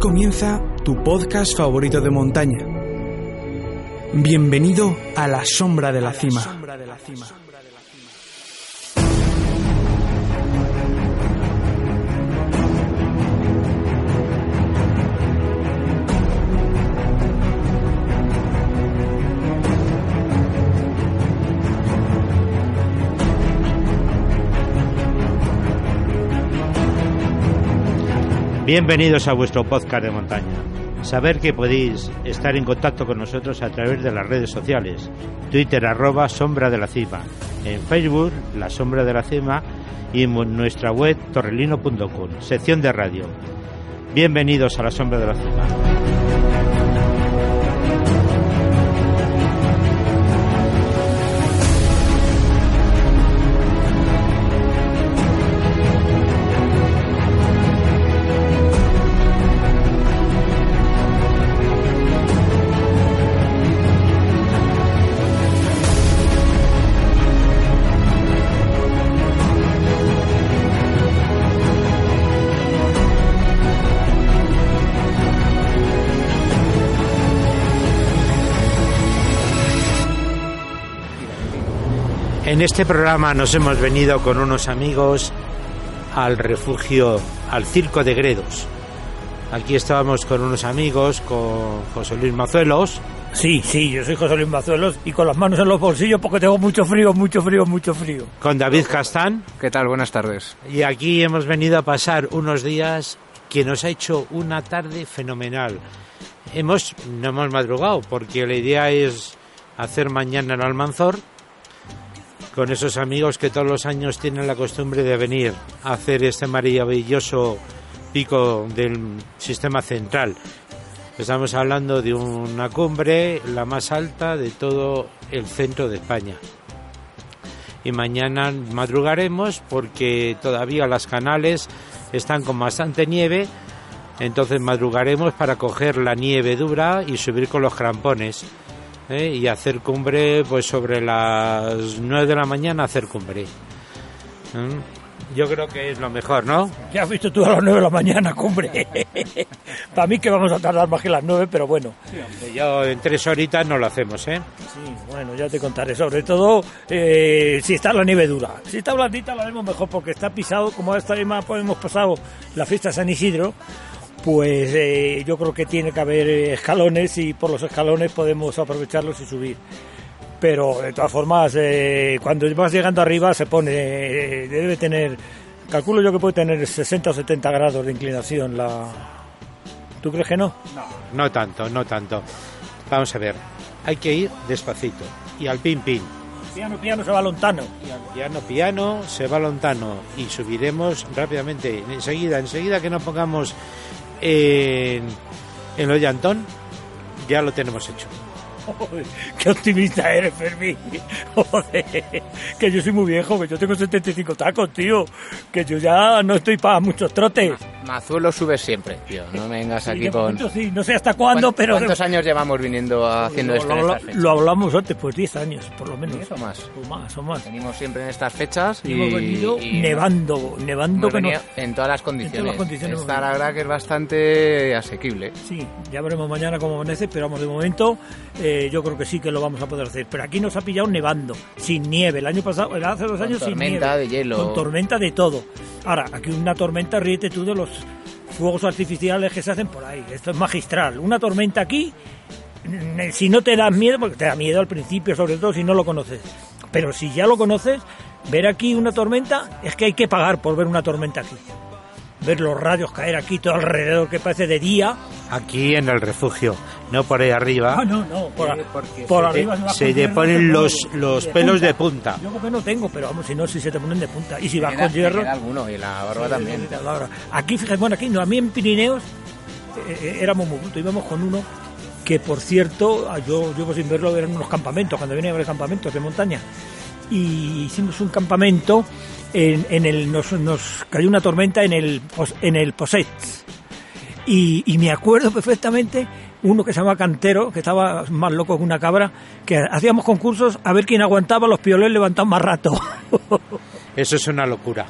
Comienza tu podcast favorito de montaña. Bienvenido a la sombra de la cima. Bienvenidos a vuestro podcast de montaña. Saber que podéis estar en contacto con nosotros a través de las redes sociales. Twitter arroba sombra de la cima. En Facebook la sombra de la cima y en nuestra web torrelino.com. Sección de radio. Bienvenidos a la sombra de la cima. En este programa nos hemos venido con unos amigos al refugio, al Circo de Gredos. Aquí estábamos con unos amigos, con José Luis Mazuelos, Sí, sí, yo soy José Luis Mazuelos y con las manos en los bolsillos porque tengo mucho frío, mucho frío, mucho frío. con David Castán ¿Qué tal? Buenas tardes. y aquí hemos venido a pasar unos días que nos ha hecho una tarde fenomenal. Hemos, no hemos madrugado porque la idea es hacer mañana el Almanzor con esos amigos que todos los años tienen la costumbre de venir a hacer este maravilloso pico del sistema central. Estamos hablando de una cumbre, la más alta de todo el centro de España. Y mañana madrugaremos porque todavía las canales están con bastante nieve, entonces madrugaremos para coger la nieve dura y subir con los crampones. ¿Eh? Y hacer cumbre, pues sobre las 9 de la mañana hacer cumbre. ¿Mm? Yo creo que es lo mejor, ¿no? Ya has visto tú a las 9 de la mañana, cumbre. Para mí que vamos a tardar más que las 9, pero bueno. Yo en tres horitas no lo hacemos, ¿eh? Sí, bueno, ya te contaré. Sobre todo eh, si está la nieve dura. Si está blandita la vemos mejor porque está pisado, como esta vez más, hemos pasado la fiesta de San Isidro, pues eh, yo creo que tiene que haber eh, escalones y por los escalones podemos aprovecharlos y subir. Pero de todas formas, eh, cuando vas llegando arriba se pone, eh, debe tener, calculo yo que puede tener 60 o 70 grados de inclinación la... ¿Tú crees que no? No tanto, no tanto. Vamos a ver, hay que ir despacito y al pin pin. Piano, piano se va lontano. Piano, piano, se va lontano y subiremos rápidamente. Enseguida, enseguida que nos pongamos en, en lo llantón, ya lo tenemos hecho. Qué optimista eres, Fermín. Joder, que yo soy muy viejo, que yo tengo 75 tacos, tío. Que yo ya no estoy para muchos trotes. Mazuelo sube siempre, tío. No me vengas aquí con... momento sí, no sé hasta cuándo, ¿Cuán- pero... ¿Cuántos años llevamos viniendo haciendo lo, esto en lo- estas fechas? lo hablamos antes, pues 10 años, por lo menos. ¿Diez o más? O más, o más. Venimos siempre en estas fechas y... Hemos venido y nevando, nevando hemos venido en todas las condiciones. condiciones Esta la verdad que es bastante asequible. Sí, ya veremos mañana cómo amanece, pero vamos, de momento eh, yo creo que sí que lo vamos a poder hacer. Pero aquí nos ha pillado nevando, sin nieve. El año pasado, hace dos años sin tormenta nieve. de hielo. Con tormenta de todo. Ahora, aquí una tormenta, ríete tú de los fuegos artificiales que se hacen por ahí. Esto es magistral. Una tormenta aquí, si no te da miedo, porque te da miedo al principio, sobre todo si no lo conoces. Pero si ya lo conoces, ver aquí una tormenta, es que hay que pagar por ver una tormenta aquí. Ver los rayos caer aquí todo alrededor, que parece de día. Aquí en el refugio. no por ahí arriba. Ah, no, no, por, Sí, porque por se arriba te- se te ponen los- los pelos de punta. Yo porque no tengo, pero vamos, si no, si se te ponen de punta. Y si vas con hierro... queda alguno y la barba también. Ahora, Aquí, fíjate, bueno, aquí no, a mí en Pirineos eh, eh, éramos muy brutos, íbamos con uno que, por cierto, ah, yo llevo sin verlo, eran unos campamentos, cuando venía a ver campamentos de montaña. Y hicimos un campamento, en, en el, nos, nos cayó una tormenta en el, en el Poset. Y, y me acuerdo perfectamente uno que se llama Cantero, que estaba más loco que una cabra, que hacíamos concursos a ver quién aguantaba los pioles levantados más rato. Eso es una locura.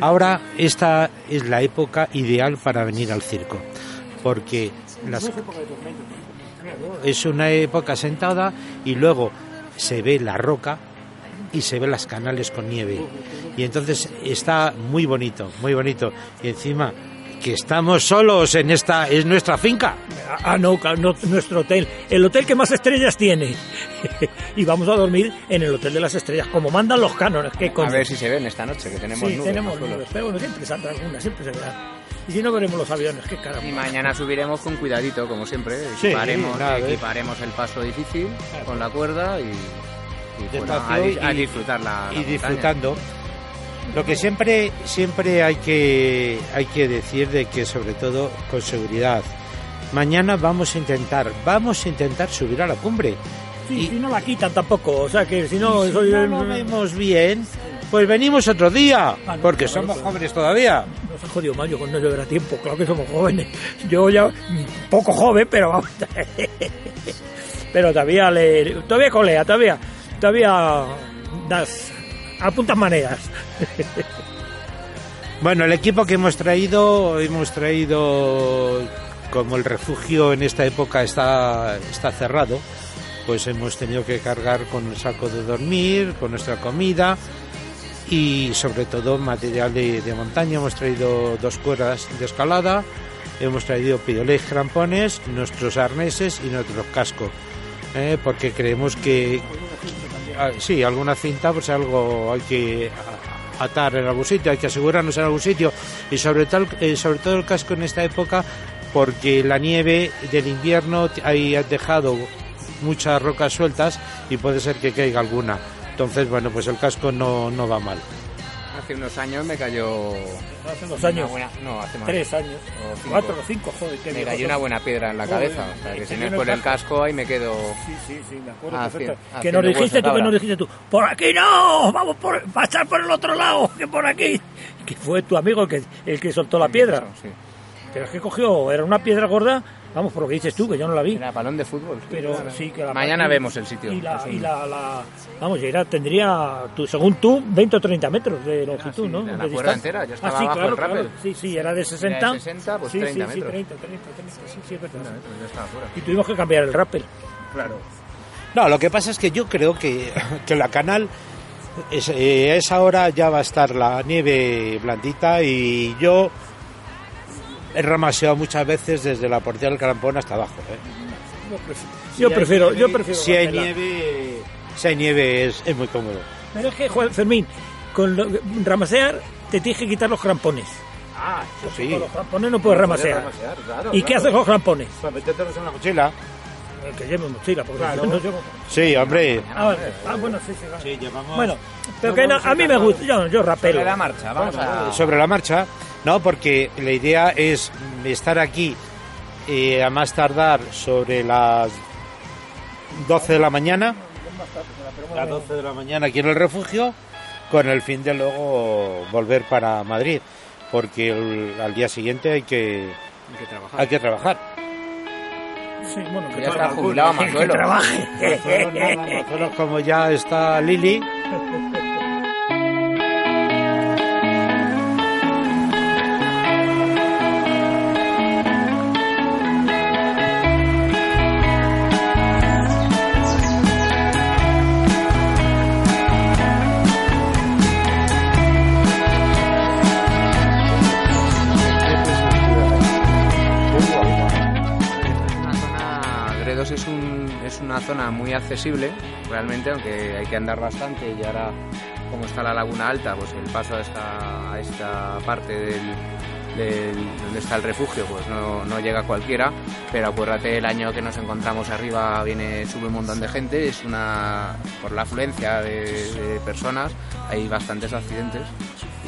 Ahora esta es la época ideal para venir al circo, porque las- es una época sentada y luego se ve la roca y se ve las canales con nieve. Y entonces está muy bonito, muy bonito. Y encima que estamos solos en esta es nuestra finca. Ah, no, claro, no, nuestro hotel. El hotel que más estrellas tiene. y vamos a dormir en el hotel de las estrellas, como mandan los cánones. ¿Qué A ver si se ven esta noche, que tenemos sí, nubes. tenemos no nubes, pero bueno, siempre saldrá alguna, siempre se verá. Y si no, veremos los aviones, qué caramba. Y mañana subiremos con cuidadito, como siempre. Sí, Equiparemos, nada, ¿ves? equiparemos el paso difícil con la cuerda y, y, bueno, a, di- a y- disfrutar la, la y montaña. disfrutando. Lo que siempre siempre hay que hay que decir de que sobre todo con seguridad. Mañana vamos a intentar, vamos a intentar subir a la cumbre. Sí, y- si no la quitan tampoco, o sea que si no... Si soy- no lo vemos bien, pues venimos otro día, Ah, no, porque claro, somos claro. jóvenes todavía. Nos ha jodido Mayo con no llover a tiempo, claro que somos jóvenes. Yo ya, poco joven, pero vamos. pero todavía le. Todavía colea, todavía. Todavía das. apuntas maneras. Bueno, el equipo que hemos traído, hemos traído, como el refugio en esta época está, está cerrado, pues hemos tenido que cargar con el saco de dormir, con nuestra comida y sobre todo material de, de montaña. Hemos traído dos cuerdas de escalada, hemos traído pioles, crampones, nuestros arneses y nuestros cascos, ¿eh? porque creemos que sí, alguna cinta, pues algo hay que atar en algún sitio, hay que asegurarnos en algún sitio y sobre todo, eh, sobre todo el casco en esta época porque la nieve del invierno ha dejado muchas rocas sueltas y puede ser que caiga alguna. Entonces, bueno, pues el casco no, no va mal. Hace unos años me cayó... Hace dos una años. buena- no, hace más. Tres años. O cinco. Cuatro o cinco, joder, qué Me cayó una buena piedra en la Joder, cabeza. O sea, que ¿te si no es por el casco ahí me quedo... Sí, sí, sí, me acuerdo Haci- perfecto. Que haciendo nos dijiste tú, que nos dijiste tú, por aquí no, vamos por, estar por el otro lado, que por aquí. Que fue tu amigo el que, el que soltó la piedra. Sí. Pero es que cogió, era una piedra gorda, vamos, por lo que dices tú, que yo no la vi. Era balón de fútbol. sí. Pero sí que la Mañana vemos el sitio. Y la, y la, la- vamos, era, tendría, tú, según tú, 20 o 30 metros de longitud, sí, ¿no? la De cuerda distancia. entera, yo estaba ah, sí, bajo claro, el claro. Sí, sí, era de 60. Era de 60, pues sí, 30 sí, sí, metros. 30, 30, 30, sí, sí, es verdad. Ya estaba fuera. Y tuvimos que cambiar el rappel. Claro. No, lo que pasa es que yo creo que, que la canal es, eh, a esa hora ya va a estar la nieve blandita y yo he ramaseado muchas veces desde la portería del Carampón hasta abajo. ¿eh? Yo Si prefiero, nieve- yo prefiero. Si hay nieve, si hay nieve es, es muy cómodo. Pero es que, Juan Fermín, con lo- ramasear te tienes que quitar los crampones. Ah, eso sí. Con los crampones no puedes ramasear. ¿Y qué haces con los crampones? Para metértelos en la mochila. El que lleve mochila, porque Claro. yo no llevo. Sí, hombre. Ah, vale. Ah, bueno, sí, sí. vale. Sí, llevamos... Bueno, pero que no, a mí me gusta, yo, yo rapero. Sobre la marcha, vamos a... sobre la marcha, no, porque la idea es estar aquí eh, a más tardar sobre las 12 de la mañana, las 12 de la mañana aquí en el refugio, con el fin de luego volver para Madrid, porque el- al día siguiente hay que, Hay que trabajar. hay que trabajar. Sí, bueno, que Ya está jubilado Que Mazuelo. trabaje. Nosotros como ya está Lili, es, un, es una zona muy accesible, realmente, aunque hay que andar bastante y ahora, como está la laguna alta, pues el paso a esta, a esta parte del, donde está el refugio, pues no, no llega cualquiera, pero acuérdate el año que nos encontramos arriba viene sube un montón de gente, es una por la afluencia de personas, hay bastantes accidentes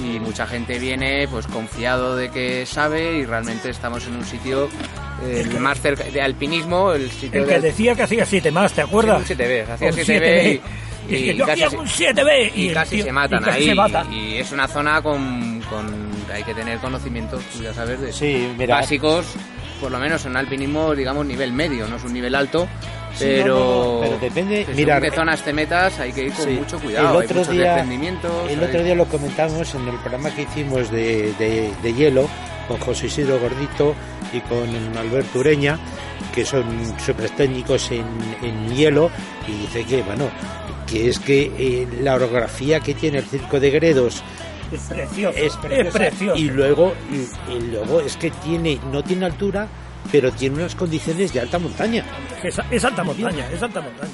y mucha gente viene pues confiado de que sabe y realmente estamos en un sitio eh, el más cerca de alpinismo, el sitio El que del- decía que hacía 7 más, ¿te acuerdas? Sí, un 7B, hacía Un 7B y, casi se- un 7B y el casi tío- se matan casi ahí. se. Y, es una zona con, con- hay que tener conocimientos, tú ya sabes, de Sí, mira. básicos, por lo menos en alpinismo, digamos, nivel medio, no es un nivel alto, pero, pero depende, mira, qué zonas te metas hay que ir con Sí. mucho cuidado, El otro día- El otro día lo comentamos en el programa que hicimos de, de- de hielo con José Isidro Gordito y con Alberto Ureña, que son súper técnicos en, en hielo, y dice que, bueno, que es que eh, la orografía que tiene el circo de Gredos Es precioso. es preciosa, precioso. y luego y, y luego es que tiene no tiene altura pero tiene unas condiciones de alta montaña Es, es alta montaña, es alta montaña.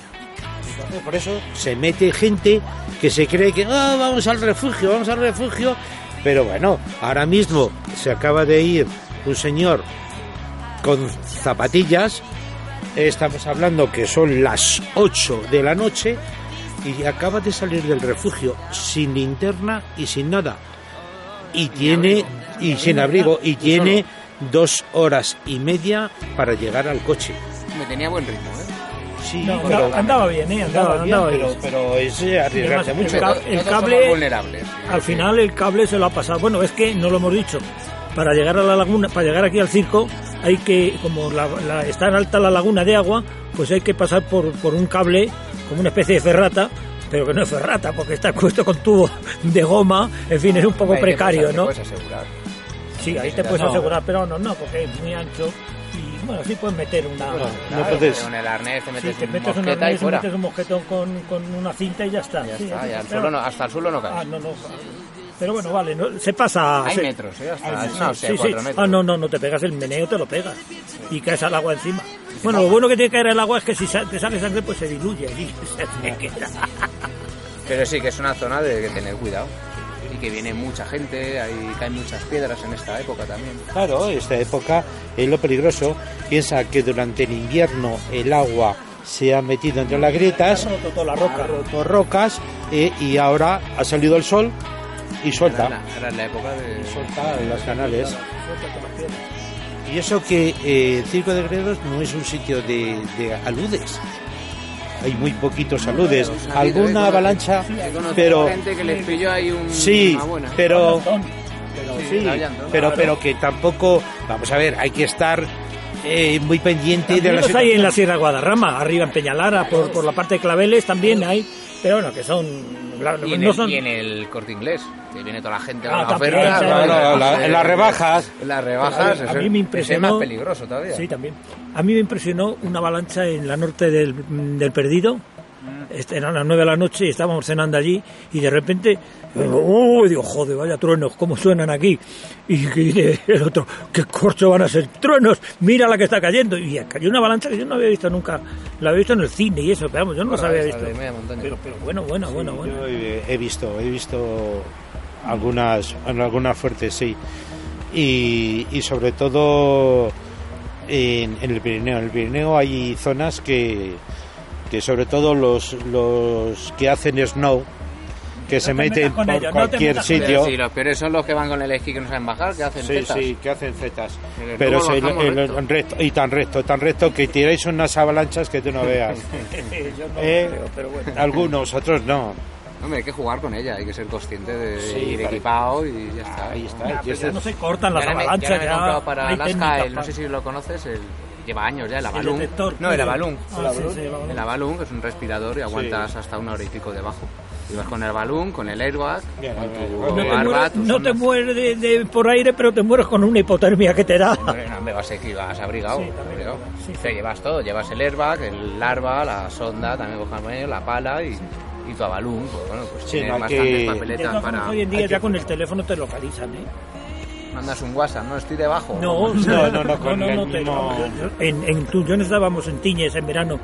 Entonces, por eso se mete gente que se cree que "Ah, vamos al refugio, vamos al refugio. Pero bueno, ahora mismo se acaba de ir un señor con zapatillas. Estamos hablando que son las 8 de la noche y acaba de salir del refugio sin linterna y sin nada. Y tiene, y sin abrigo, y tiene dos horas y media para llegar al coche. me tenía buen ritmo, ¿eh? Sí, No, pero- andaba, andaba bien, ¿eh? Andaba, Andaba bien, andaba pero, bien. pero es arriesgarse Además, mucho. el el cable-. Al final el cable se lo ha pasado. Bueno, es que no lo hemos dicho. Para llegar a la laguna, para llegar aquí al circo, hay que, como la, la- está en alta la laguna de agua, pues hay que pasar por, por un cable, como una especie de ferrata, pero que no es ferrata, porque está puesto con tubo de goma, en fin, es un poco precario, ¿no? Sí, ahí te puedes No. asegurar, pero no, no, porque es muy ancho y bueno, sí puedes meter una... Bueno, Claro, no puedes- Con el arnés te Sí, metes te un metes un mosqueta y arnés, fuera. metes un mosquetón con, con una cinta y ya está. Ya Sí, está, sí, ya suelo no- hasta el suelo no cae. Ah, no, no. Pero bueno, vale, no, se pasa... Hay se- metros, ¿eh? Hasta, sí, osea, sí. cuatro metros. Ah, no, no, no te pegas el meneo, te lo pegas. Y caes al agua encima. Bueno, lo bueno que tiene que caer el agua es que si te sale sangre, pues se diluye. y se te queda. Pero sí que es una zona de que tener cuidado. Y que viene mucha gente, ahí caen muchas piedras en esta época también. Claro, esta época es lo peligroso. Piensa que durante el invierno el agua se ha metido entre las grietas, Ha roto toda la roca. ha roto rocas eh, y ahora ha salido el sol y Era suelta, la, era la época de... suelta las canales. Y eso que eh, el Circo de Gredos no es un sitio de, de aludes. Hay muy poquitos aludes, Sabido, ¿eh? alguna avalancha, pero gente que les pilló ahí un, sí, pero Sí, pero pero que tampoco, vamos a ver, hay que estar eh, muy pendiente de También los hay en la. Sierra Guadarrama, arriba en Peñalara, por, por la parte de Claveles también hay. Pero bueno, que son... Y en, no el, son y en el corte inglés, que viene toda la gente Ah, con la también, oferta. sí, ¿no? claro, la- en las rebajas. En las rebajas, A mí me impresionó- es más peligroso todavía. Sí, también. A mí me impresionó una avalancha en la norte del, del Perdido. Este, Eran las nueve de la noche y estábamos cenando allí y de repente, ¡oh! digo, joder, vaya truenos, ¿cómo suenan aquí? Y que dice el otro, ¿qué corcho van a ser truenos? Mira la que está cayendo. Y cayó una avalancha que yo no había visto nunca, la había visto en el cine y eso, pero vamos, yo no las Bueno, había visto. de media montaña. Pero, pero bueno, bueno, bueno, bueno. Yo he, he visto, he visto algunas, algunas fuertes, sí. Y, y sobre todo en, en el Pirineo. En el Pirineo hay zonas que, que sobre todo los, los que hacen snow, que se te metas meten con por ellos, no cualquier Pero sitio. sí, los peores son los que van con el esquí que no saben bajar, que hacen Sí, tetas. sí, que hacen zetas. Pero se- el- recto. el recto, y tan recto, tan recto que tiráis unas avalanchas que tú no veas. Yo no Eh, creo, pero bueno. Algunos, otros no. Hombre, hay que jugar con ella, hay que ser consciente de Sí, ir vale. equipado y ya está. Ahí está. Ya, y pero este- ya no se cortan las Ya me- avalanchas, ya me he ya comprado para Alaska, técnica el, no sé si lo conoces, el, lleva años ya, el El Avalon. detector. No, el Avalon. Ah, sí, sí, el Avalon. El Avalon, que es un respirador y aguantas hasta una hora y pico debajo. Y vas con el Avalon, con el airbag, Bien, con bien, tu. No te barba, mueres, tus no te mueres de, de- por aire, pero te mueres con una hipotermia que te da. Hombre, no me vas aquí, vas abrigado. Sí, abrigado. sí, Te llevas todo, llevas el airbag, el larva, la sonda, también coges la pala y, y tu Avalon. Pues bueno, pues Sí, tienes no bastantes que- papeletas para... hoy en día ya que- con el teléfono te localizan, ¿eh? Mandas un WhatsApp, no estoy debajo. No, No, no, no, con el te- mismo- yo- yo- En, en Tunjones estábamos en Tiñes en verano,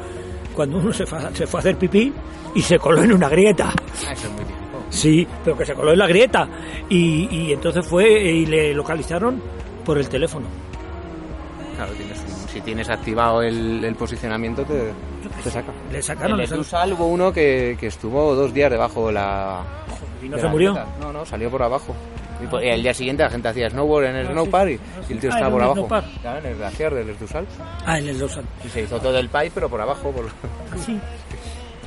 cuando uno se fue, a- se fue a hacer pipí y se coló en una grieta. Ah, Eso es muy típico. Sí, pero que se coló en la grieta. Y, y entonces fue y le localizaron por el teléfono. Claro, tienes un- si tienes activado el, el posicionamiento, te, te saca. Le sacaron, En hubo uno que, que estuvo dos días debajo de la. y no de se la murió. grieta. No, no, salió por abajo. Y, y al día siguiente la gente hacía snowboard en el Ah, snow sí. party Ah, y el tío sí. estaba Ah, por abajo. park. Claro, en el glaciar del Dusal. Ah, en el Dosal. Y se hizo todo el pipe, pero por abajo. Por... Ah, sí.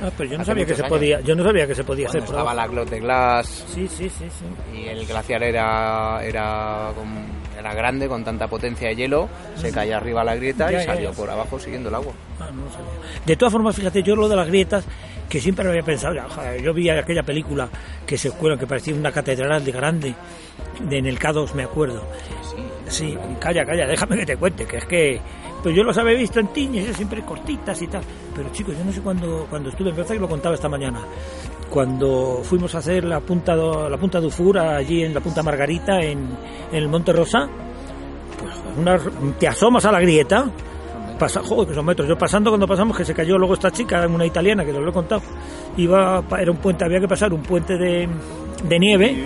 Ah, pero yo no Hace sabía que se años. podía, yo no sabía que se podía Cuando hacer por estaba la Clot de Glass Sí, sí, sí, sí. y el glaciar era era con- era grande con tanta potencia de hielo, se caía arriba la grieta Ya, y salió ya. por abajo siguiendo el agua. Ah, no sabía. De todas formas, fíjate, yo lo de las grietas, que siempre lo había pensado, yo vi aquella película que se cuela, que parecía una catedral de grande, de en el K2, me acuerdo. Sí, calla, calla, déjame que te cuente, que es que pues yo los había visto en tiñes, siempre cortitas y tal. Pero chicos, yo no sé cuándo cuando estuve, en Plaza, que lo contaba esta mañana, cuando fuimos a hacer la punta do- la punta de allí en la punta Margarita en, el Monte Rosa, pues te asomas a la grieta, pasa, joder, que son metros. Yo pasando cuando pasamos que se cayó luego esta chica, una italiana que os lo he contado, iba era un puente, había que pasar un puente de, de nieve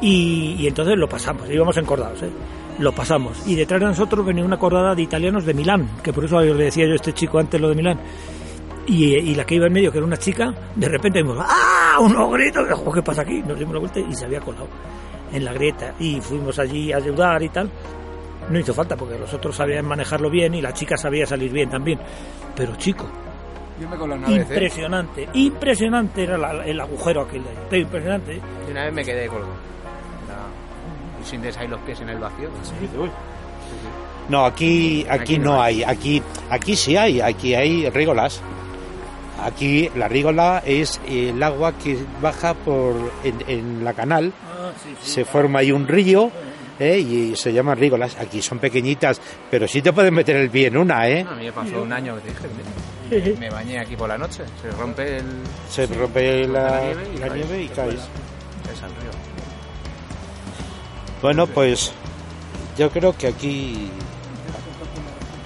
y, y entonces lo pasamos, íbamos encordados, ¿eh? lo pasamos. Y detrás de nosotros venía una cordada de italianos de Milán, que por eso le decía yo a este chico antes lo de Milán. Y, y la que iba en medio, que era una chica, de repente vimos, ¡ah! Unos gritos, "Jo, ¿qué pasa aquí? Nos dimos la vuelta y se había colado en la grieta. Y fuimos allí a ayudar y tal. No hizo falta porque los otros sabían manejarlo bien y la chica sabía salir bien también. Pero chico, vez, ¿eh? impresionante, impresionante era la- el agujero aquel de ahí. Pero impresionante. ¿eh? Y una vez me quedé colgado. Y sin desahí los pies en el vacío. No, aquí, aquí Aquí no no hay. Aquí, aquí sí hay. Aquí hay rígolas. Aquí la rígola es el agua que baja por en, en la canal. Se forma ahí un río ¿eh? y se llaman rígolas. Aquí son pequeñitas, pero sí te pueden meter el pie en una, ¿eh? A mí me pasó un año que te dije. Me, me bañé aquí por la noche. Se rompe el. Se rompe la, la nieve y la caes. nieve y caes. Es al río. Bueno, pues yo creo que aquí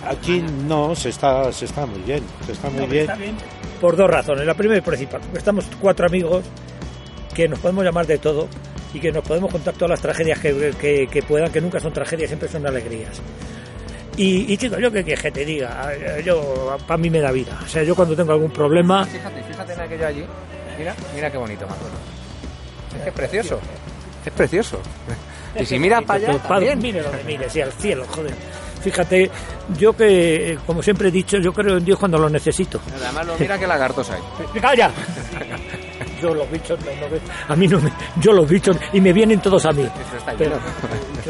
aquí no se está se está muy bien, se está muy bien. Por dos razones. La primera y principal, porque estamos cuatro amigos que nos podemos llamar de todo y que nos podemos contar todas las tragedias que, que- que puedan, que nunca son tragedias, siempre son alegrías. Y, y chicos, yo que, que te diga, yo para mí me da vida. O sea, yo cuando tengo algún problema, Fíjate, fíjate en aquello allí. Mira, mira qué bonito, Manolo. Es que es precioso. Es precioso. Y si miras para allá, Padre, también. mire donde mire, sí, al cielo, joder. Fíjate, yo que, como siempre he dicho, yo creo en Dios cuando lo necesito. Además, lo mira que lagartos hay. ¡Calla! Yo los bichos, no, no, a mí no me, yo los bichos, y me vienen todos a mí. Eso está Pero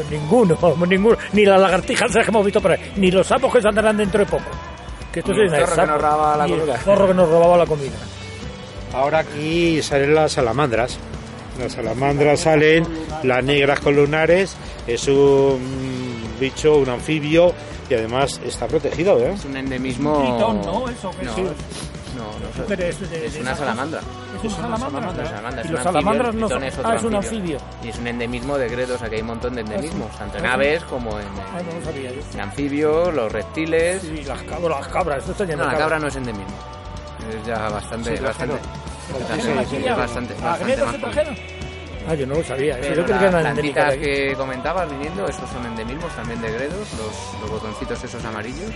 ninguno, ninguno, ni las lagartijas esas que hemos visto por ahí, ni los sapos que saldrán dentro de poco. Que esto Ni el es de zorro que nos robaba la el comida. zorro que nos robaba la comida. Ahora aquí salen las salamandras. Las salamandras salen, las negras con lunares, es un bicho, un anfibio y además está protegido, ¿eh? Es un endemismo. Tritón, ¿no? Eso que no, sí. No, no, Pero es de- es una salamandra. Es una salamandra. Una salamandra, Y es los un salamandras anfibio, no son. es Ah, es un anfibio. Y es un endemismo de Gredos, aquí hay un montón de endemismos, tanto en Ah, aves como en, Ah, no lo sabía yo. en anfibios, los reptiles. Sí, las cabras, las cabras, esto está lleno No, la cabra no es endemismo. Es ya bastante, Sí, bastante. Es bastante, ¿A bastante? Ah, yo no lo sabía. Pero yo creo que eran plantitas que comentabas viniendo, esos son endemismos también de Gredos, los, los botoncitos esos amarillos.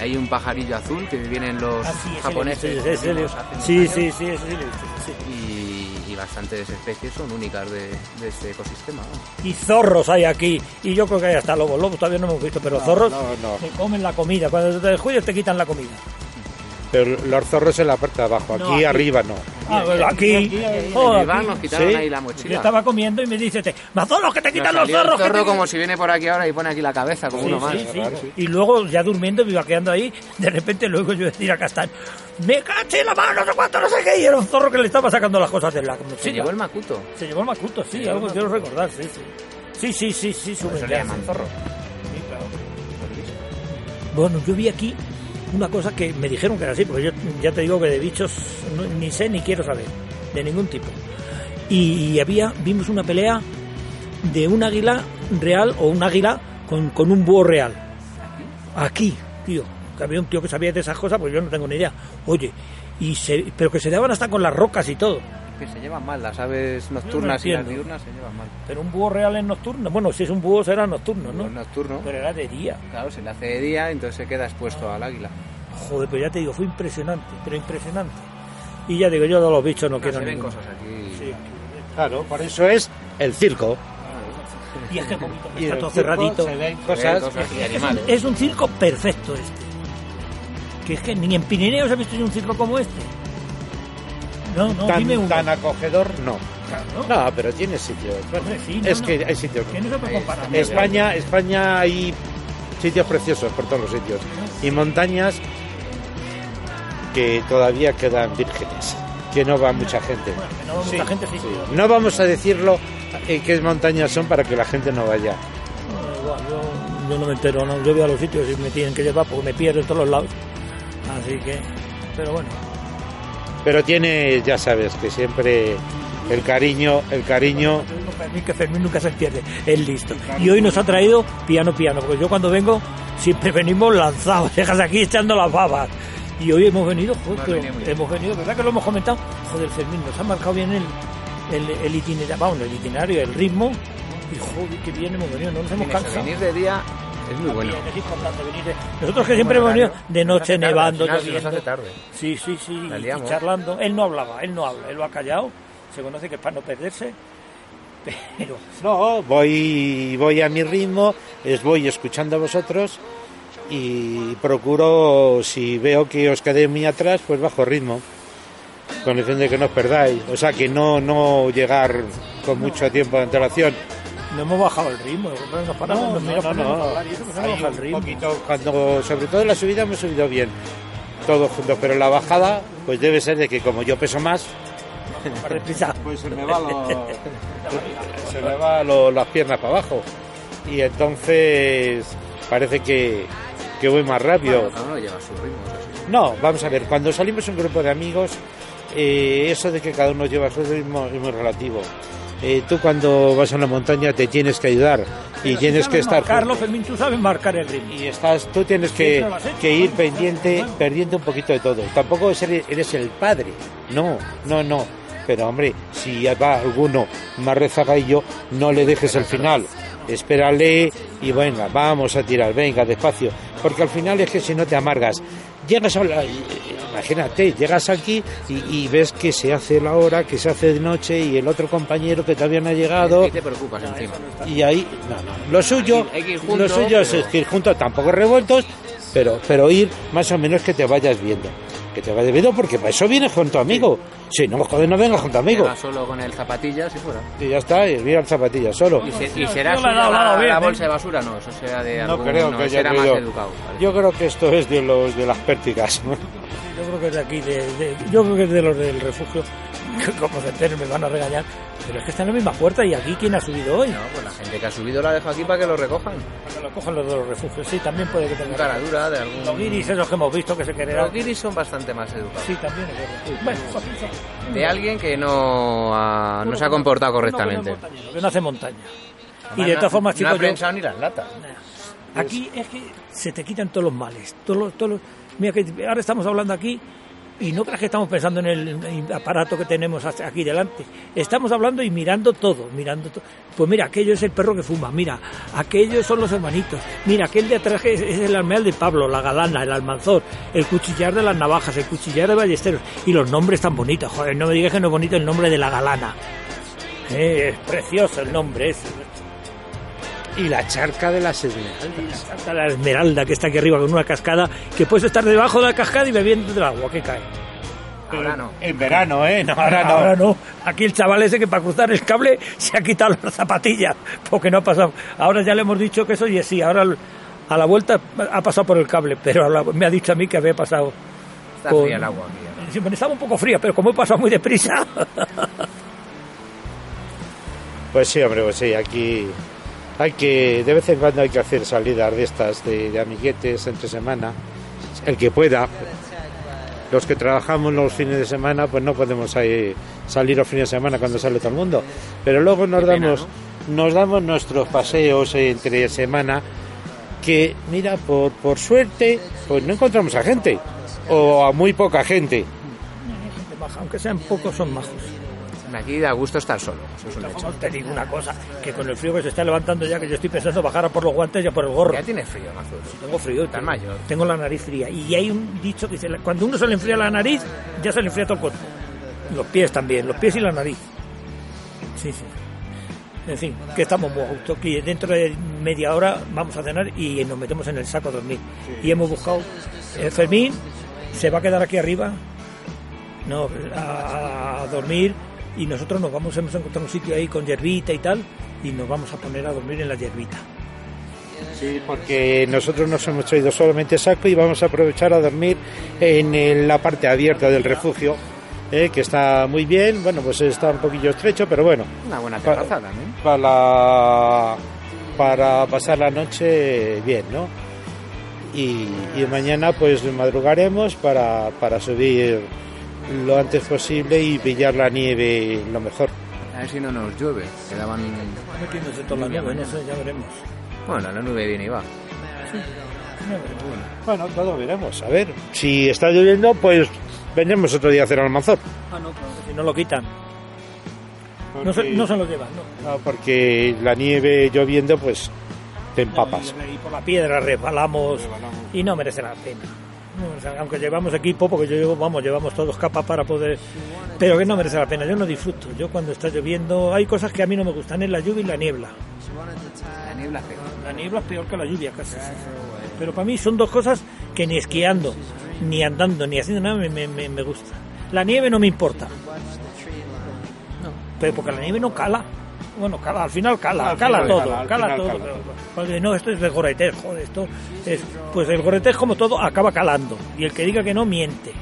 Hay un pajarillo azul que vienen los Ah, sí, japoneses. Sí, sí, sí, sí. Y, y bastantes especies son únicas de, de este ecosistema. ¿no? Y zorros hay aquí. Y yo creo que hay hasta lobos. Lobos todavía no hemos visto, pero zorros no, no. te comen la comida. Cuando te descuides te quitan la comida. Pero los zorros en la parte de abajo, aquí, No, aquí. arriba no. Ah, bueno, aquí. En oh, el aquí. nos quitaron Sí. ahí la Yo mochila. estaba comiendo y me dice, te, mazorros que te Nos quitan los el zorros. que zorro te- como si viene por aquí ahora y pone aquí la cabeza como Sí, uno más. sí, sí. Y luego, ya durmiendo, vivaqueando ahí, de repente luego yo decir a Castán, me caché la mano, no sé cuánto, no sé qué, y era un zorro que le estaba sacando las cosas de la mochila. Se llevó el macuto. Se llevó el macuto, sí, algo el quiero recordar, sí, sí. Sí, sí, sí, sí, ya, le llaman sí. zorro. Bueno, yo vi aquí una cosa que me dijeron que era así, porque yo ya te digo que de bichos no- ni sé ni quiero saber, de ningún tipo. Y, había, vimos una pelea de un águila real o un águila con, con un búho real. Aquí, tío, que había un tío que sabía de esas cosas, pues yo no tengo ni idea. Oye, y se, pero que se daban hasta con las rocas y todo. Que se llevan mal, las aves nocturnas y las diurnas se llevan mal. Pero un búho real es nocturno. Bueno, si es un búho será nocturno, ¿no? Es nocturno, Pero era de día. claro, se le hace de día, entonces se queda expuesto al águila. Joder, pero ya te digo, fue impresionante, pero impresionante. Y ya digo, yo de los bichos no, No, quiero se ven ninguno. cosas aquí. Sí. Claro, por eso es el circo. Y es que está todo cerradito. se ven Se ven cosas. y animales. Es un circo perfecto este. Que es que ni en Pirineos he visto yo un circo como este. No, no, tan, dime tan acogedor, no. Claro. No, pero tiene sitios. Bueno, sí, es que hay sitios. Que. España, España hay sitios preciosos por todos los sitios. Y montañas que todavía quedan vírgenes, que no va mucha gente. Bueno, que no va mucha gente, sí. No vamos a decirlo en qué montañas son para que la gente no vaya. No, igual, yo, yo no me entero, no. Yo voy a los sitios y me tienen que llevar porque me pierdo en todos los lados. Así que, pero bueno. Pero tiene, ya sabes, que siempre el cariño, el cariño. Fermín, que Fermín nunca se pierde, es listo. Y hoy nos ha traído piano piano, porque yo cuando vengo siempre venimos lanzados, dejas aquí echando las babas. Y hoy hemos venido, joder, Hemos pero venido hemos ¿verdad que lo hemos comentado? Joder, Fermín, nos ha marcado bien el, el, el itinerario, vamos, el itinerario, el ritmo. Y joder, qué bien hemos venido, no nos hemos cansado. venir de día es muy bueno. Bien, es importante venir de- Nosotros que siempre hemos venido de noche Nos hace tarde, nevando, al final se nos lloviendo. hace tarde. Sí, sí, sí, y charlando. Él no hablaba, él no habla, él lo ha callado. Se conoce que es para no perderse. Pero No, voy, voy a mi ritmo, es voy escuchando a vosotros y procuro, si veo que os quedéis muy atrás, pues bajo ritmo, con el fin de que no os perdáis. O sea, que no, no llegar con mucho tiempo de antelación. No hemos bajado el ritmo. Nos paramos, nos miramos, no, no. hablar no hemos bajado el ritmo. poquito, cuando, sobre todo en la subida hemos subido bien, todos juntos, pero en la bajada, pues debe ser de que como yo peso más, pues se me va, lo- se me va lo- las piernas para abajo. Y entonces parece que, que voy más rápido. No, vamos a ver, cuando salimos un grupo de amigos, eh, eso de que cada uno lleva su ritmo es muy relativo. Eh, tú cuando vas a la montaña te tienes que ayudar y tienes que estar Carlos. Fermín, tú sabes marcar el ritmo. y estás tú tienes que, hecho, ir pendiente Bueno. perdiendo un poquito de todo. Tampoco eres, eres el padre. No no no. Pero hombre si va alguno más rezagadillo no le dejes el final. Espérale y venga vamos a tirar. Venga despacio. Porque al final es que si no te amargas llegas a la- imagínate llegas aquí y, y ves que se hace la hora que se hace de noche y el otro compañero que todavía no ha llegado Y te preocupas encima. y ahí, no, no. Lo suyo, Hay que ir lo juntos, suyo pero- es que ir juntos, tampoco revueltos, pero, pero ir más o menos que te vayas viendo. Que te vayas viendo porque para eso vienes con tu amigo. Si no, joder, no vengas con tu amigo. Llega solo con el zapatillas y fuera. Y ya está, y mira el zapatilla solo. ¿Y, se- y Yo será suya dado la, bien, la bolsa de basura? No, eso será de No algún... creo que haya será más educado. parece. Yo creo que esto es de los de las pértigas. Yo creo que es de aquí, de, de- yo creo que es de los del refugio. Como se enteren me van a regañar. Pero es que está en la misma puerta y aquí quién ha subido hoy. No, pues la gente que ha subido la deja aquí para que lo recojan. Para que lo cojan los de los refugios. Sí, también puede que tengan. cara dura de algún... Los guiris esos que hemos visto que se quererán. Los guiris son bastante más educados. Sí, también es verdad. Bueno, pues, De alguien que no, ha- no se ha comportado correctamente. Que no que no hace montaña. Y de no- todas formas, No chicos, ha yo- ni las latas. aquí es que se te quitan todos los males. Todos los, todos los- mira, que ahora estamos hablando aquí y no creas que estamos pensando en el aparato que tenemos aquí delante. Estamos hablando y mirando todo, mirando todo. Pues mira, aquello es el perro que fuma, mira, aquellos son los hermanitos, mira, aquel de atrás es, es el almeal de Pablo, la galana, el almanzor, el cuchillar de las navajas, el cuchillar de ballesteros y los nombres tan bonitos. Joder, no me digas que no es bonito el nombre de la galana. Eh, es precioso el nombre ese. Y la charca de las esmeraldas. Salta la esmeralda que está aquí arriba con una cascada que puedes estar debajo de la cascada y bebiendo del agua que cae. Ahora no. En verano, ¿eh? No, ahora no. Ahora no. Aquí el chaval ese que para cruzar el cable se ha quitado las zapatillas porque no ha pasado. Ahora ya le hemos dicho que eso y sí, ahora a la vuelta ha pasado por el cable, pero la- me ha dicho a mí que había pasado. Está con- fría el agua aquí. ¿eh? Sí, bueno, estaba un poco fría, pero como he pasado muy deprisa. Pues sí, hombre, pues sí, aquí hay que, de vez en cuando hay que hacer salidas de estas, de, de amiguetes entre semana, el que pueda. Los que trabajamos los fines de semana, pues no podemos ahí salir los fines de semana cuando sale todo el mundo. Pero luego nos damos, nos damos nuestros paseos entre semana, que mira, por, por suerte, pues no encontramos a gente, o a muy poca gente. Aunque sean pocos, son majos. Aquí da gusto estar solo, eso es un te digo una cosa, que con el frío que se está levantando ya, que yo estoy pensando bajar a por los guantes y a por el gorro. Ya tiene frío, Mazur. Tengo frío. Tío. mayor. Tengo la nariz fría. Y hay un dicho que dice, cuando uno se le enfría la nariz, ya se le enfría todo el cuerpo. Los pies también, los pies y la nariz. Sí, sí. En fin, que estamos muy a gusto. Que dentro de media hora vamos a cenar y nos metemos en el saco a dormir. Y hemos buscado... eh, Fermín se va a quedar aquí arriba no, a, a dormir y nosotros nos vamos, hemos encontrado un sitio ahí con hierbita y tal y nos vamos a poner a dormir en la hierbita. Sí, porque nosotros nos hemos traído solamente saco y vamos a aprovechar a dormir en la parte abierta del refugio, eh, que está muy bien. Bueno, pues está un poquillo estrecho, pero bueno, Una buena terraza también. para, para pasar la noche bien, ¿no? Y, y mañana pues madrugaremos para, para subir lo antes posible y pillar la nieve lo mejor. A ver si no nos llueve. Quedaban... Metiéndose toda la nube, no sé, ya veremos. Bueno, la nube viene y va. Bueno, todo veremos. A ver, si está lloviendo, pues vendremos otro día a hacer almanzor. Ah, no, claro, que si no lo quitan. No se, no se lo llevan, no. No, porque la nieve lloviendo, pues te empapas. Y por la piedra resbalamos y no merece la pena. O sea, aunque llevamos equipo, porque yo llevo, vamos, llevamos todos capas para poder... Pero que no merece la pena, yo no disfruto. Yo cuando está lloviendo, hay cosas que a mí no me gustan, es la lluvia y la niebla. La niebla peor. La niebla es peor que la lluvia casi. Pero para mí son dos cosas que ni esquiando, ni andando, ni haciendo nada me, me, me, me gusta. La nieve no me importa. No, pero porque la nieve no cala. Bueno, cala, al final cala, Al cala final todo, cala, todo. cala pero- todo. porque no, esto es de goretés, joder, esto es... Pues el goretés como todo acaba calando. Y el que diga que no, miente.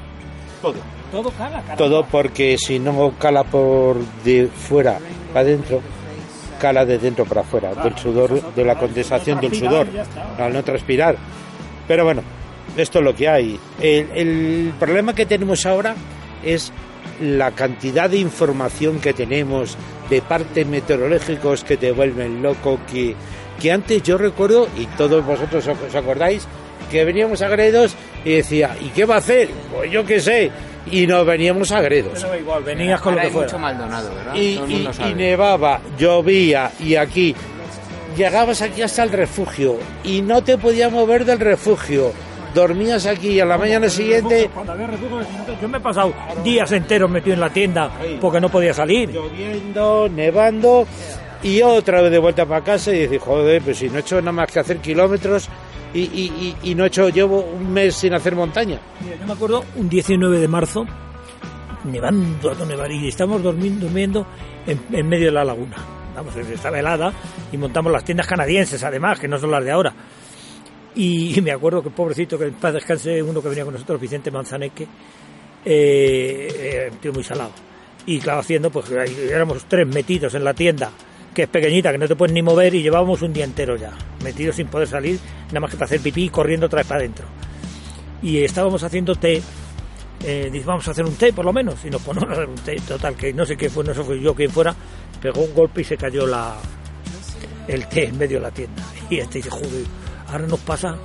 Todo. Todo cala, cala. Todo porque si no cala por de fuera para adentro, cala de dentro para afuera, del sudor, de la condensación del sudor, al no transpirar. Pero bueno, esto es lo que hay. El, el problema que tenemos ahora es la cantidad de información que tenemos de partes meteorológicos que te vuelven loco, que, que antes yo recuerdo, y todos vosotros os acordáis, que veníamos a Gredos y decía, ¿y qué va a hacer? Pues yo qué sé, y nos veníamos a Gredos. Pero igual, venías con lo Ahora que hay fuera. mucho Maldonado, ¿verdad? Y, y- nevaba, llovía y aquí llegabas aquí hasta el refugio y no te podías mover del refugio. Dormías aquí y a la mañana siguiente Cuando había refugio, yo me he pasado días enteros metido en la tienda porque no podía salir. lloviendo, nevando y otra vez de vuelta para casa y decir, joder, pues si no he hecho nada más que hacer kilómetros y, y- y- y no he hecho, llevo un mes sin hacer montaña. Mira, yo me acuerdo un 19 de marzo, nevando nevar, y estábamos durmiendo, durmiendo en, en medio de la laguna. Vamos, estaba helada y montamos las tiendas canadienses, además, que no son las de ahora. Y, me acuerdo que pobrecito, que en paz uno que venía con nosotros, Vicente Manzaneque, eh, eh, tío muy salado. Y claro, haciendo, pues éramos tres metidos en la tienda, que es pequeñita, que no te puedes ni mover, y llevábamos un día entero ya, metidos sin poder salir, nada más que para hacer pipí y corriendo otra vez para adentro y estábamos haciendo té. Eh, dice, vamos a hacer un té por lo menos. Y nos ponemos a hacer un té. Total, que no sé qué fue, no sé fue yo quien fuera, pegó un golpe y se cayó la el té en medio de la tienda. Y este dice, joder, ahora nos pasa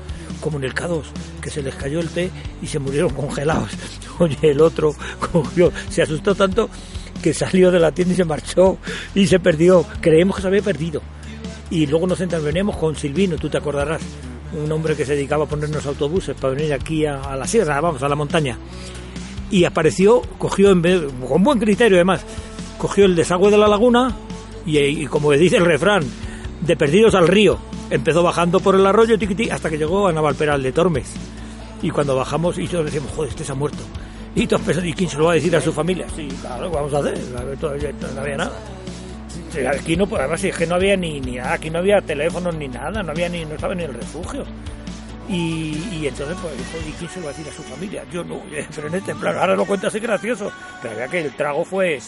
como en el K2, que se les cayó el té y se murieron congelados. Oye, el otro cogió, se asustó tanto que salió de la tienda y se marchó y se perdió. Creemos que se había perdido. Y luego nos intervenimos con Silvino, tú te acordarás, un hombre que se dedicaba a ponernos autobuses para venir aquí a, a la sierra, vamos, a la montaña. Y apareció, cogió, en vez, con buen criterio además, cogió el desagüe de la laguna y, y como dice el refrán, de perdidos al río. Empezó bajando por el arroyo tiquití, hasta que llegó a Navalperal de Tormes. Y cuando bajamos, y todos decíamos, joder, este se ha muerto. Y todos pensando, ¿y quién se lo va a decir a su familia? Sí, claro, ¿qué vamos a hacer? Todavía no había nada. Aquí no, además es que no había ni, ni nada, aquí no había teléfonos ni nada, no había ni, no estaba ni el refugio. Y, y entonces, pues, dijo, ¿y quién se lo va a decir a su familia? Yo no, pero en este plan, ahora lo cuento así gracioso, pero había que el trago fue...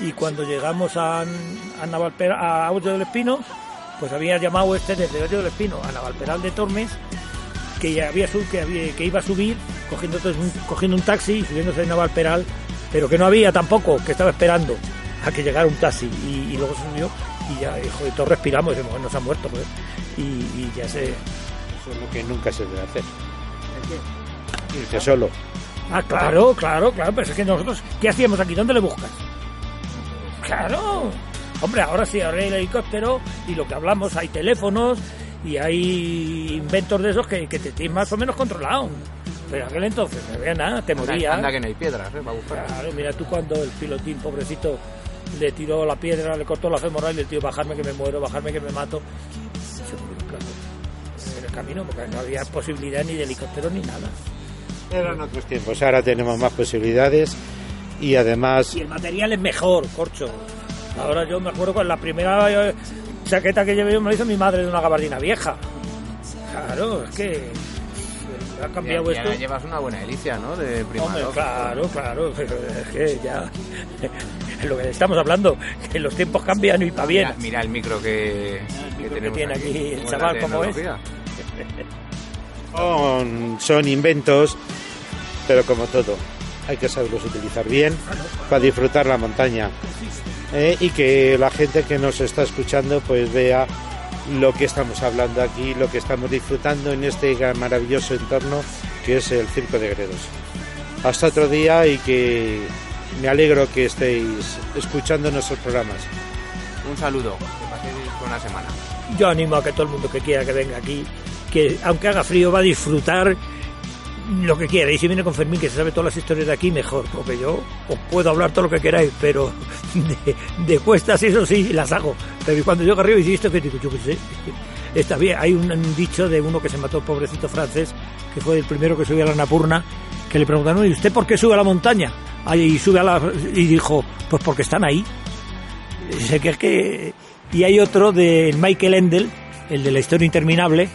Y cuando llegamos a, a Navalperal, a Hoyo del Espino, pues había llamado este desde Hoyo del Espino a Navalperal de Tormes, que ya había, sub- que, había- que iba a subir cogiendo, un, cogiendo un taxi y subiéndose en Navalperal, pero que no había tampoco, que estaba esperando a que llegara un taxi y, y luego se subió y ya dijo, y todos respiramos y decimos, se ha muerto, pues. Y, y ya se... Eso es lo que nunca se debe hacer. Irse solo. Ah, claro, claro, claro, pero es que nosotros, ¿qué hacíamos aquí? ¿Dónde le buscas? Claro. Hombre, ahora sí, ahora hay el helicóptero y lo que hablamos, hay teléfonos y hay inventos de esos que, que te tienes más o menos controlado. Pero aquel entonces no había nada, te morías. anda que no hay piedras, ¿eh? Para buscar. Claro, mira tú cuando el pilotín, pobrecito, le tiró la piedra, le cortó la femoral y el tío, bajarme que me muero, bajarme que me mato. Se murió, claro. En el camino, porque no había posibilidad ni de helicóptero ni nada. Eran otros tiempos, ahora tenemos más posibilidades y además Y el material es mejor, corcho. Ahora yo me acuerdo con la primera eh, chaqueta que llevé yo me la hizo mi madre de una gabardina vieja. Claro, es que ha Y, cambiado y ahora esto. llevas una buena edición, ¿no? De Hombre, primero. claro, claro, pero es que ya es lo que estamos hablando, que los tiempos cambian y para bien. Mira, mira el micro que, micro tiene aquí el chaval, ¿cómo es? son, son inventos, pero como todo, hay que saberlos utilizar bien para disfrutar la montaña. ¿Eh? Y que la gente que nos está escuchando pues vea lo que estamos hablando aquí, lo que estamos disfrutando en este maravilloso entorno que es el Circo de Gredos. Hasta otro día y que me alegro que estéis escuchando nuestros programas. Un saludo. Que paséis buena semana. Yo animo a que todo el mundo que quiera que venga aquí, que aunque haga frío va a disfrutar lo que quiera. Y si viene con Fermín, que se sabe todas las historias de aquí, mejor, porque yo os puedo hablar todo lo que queráis, pero de, cuestas eso sí las hago. Pero cuando yo arriba y esto que digo, yo qué sé, está bien. Hay un, dicho de uno que se mató, pobrecito francés, que fue el primero que subió a la Napurna, que le preguntaron, ¿y usted por qué sube a la montaña? Y sube a la... y dijo, pues porque están ahí. Sé que... Y hay otro de Michael Endel, el de la historia interminable,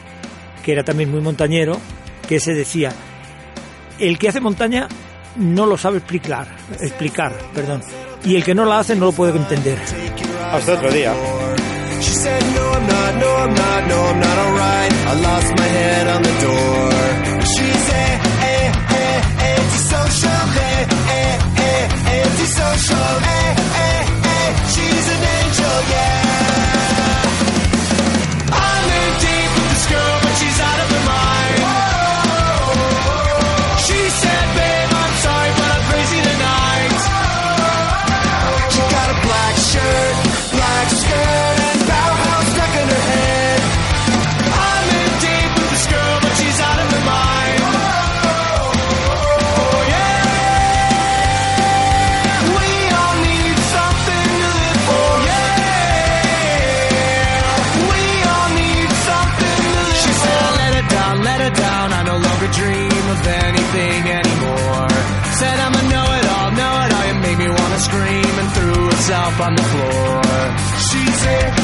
que era también muy montañero, que se decía, el que hace montaña no lo sabe explicar, explicar, perdón, y el que no la hace no lo puede entender. Hasta otro día. She said, No, I'm not, no, I'm not, on the floor. She's a,